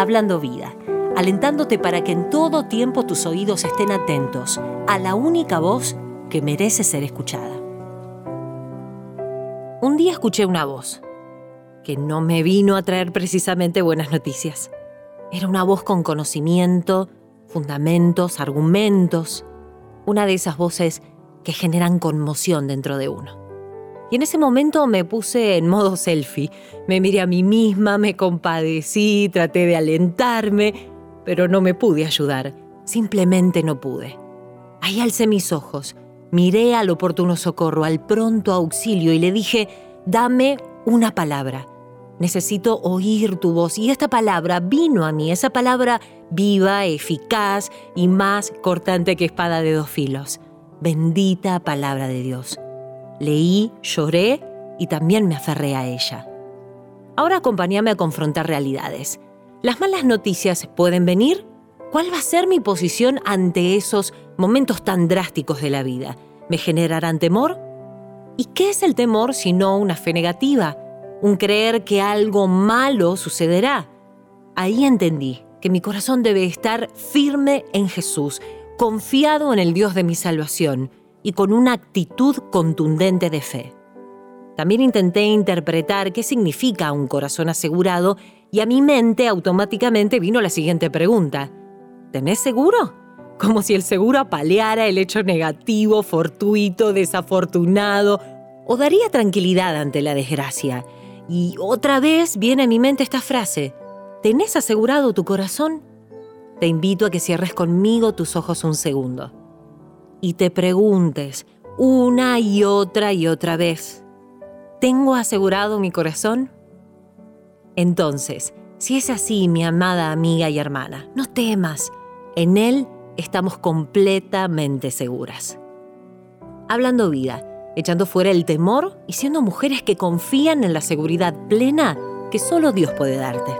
Hablando Vida, alentándote para que en todo tiempo tus oídos estén atentos a la única voz que merece ser escuchada. Un día escuché una voz que no me vino a traer precisamente buenas noticias. Era una voz con conocimiento, fundamentos, argumentos, una de esas voces que generan conmoción dentro de uno. Y en ese momento me puse en modo selfie. Me miré a mí misma, me compadecí, traté de alentarme, pero no me pude ayudar. Simplemente no pude. Ahí alcé mis ojos, miré al oportuno socorro, al pronto auxilio y le dije, dame una palabra. Necesito oír tu voz. Y esta palabra vino a mí, esa palabra viva, eficaz y más cortante que espada de dos filos. Bendita palabra de Dios. Leí, lloré y también me aferré a ella. Ahora acompáñame a confrontar realidades. ¿Las malas noticias pueden venir? ¿Cuál va a ser mi posición ante esos momentos tan drásticos de la vida? ¿Me generarán temor? ¿Y qué es el temor si no una fe negativa? Un creer que algo malo sucederá. Ahí entendí que mi corazón debe estar firme en Jesús, confiado en el Dios de mi salvación y con una actitud contundente de fe. También intenté interpretar qué significa un corazón asegurado y a mi mente automáticamente vino la siguiente pregunta. ¿Tenés seguro? Como si el seguro apaleara el hecho negativo, fortuito, desafortunado, o daría tranquilidad ante la desgracia. Y otra vez viene a mi mente esta frase. ¿Tenés asegurado tu corazón? Te invito a que cierres conmigo tus ojos un segundo y te preguntes una y otra y otra vez, ¿tengo asegurado mi corazón? Entonces, si es así, mi amada amiga y hermana, no temas, en Él estamos completamente seguras. Hablando vida, echando fuera el temor y siendo mujeres que confían en la seguridad plena que solo Dios puede darte.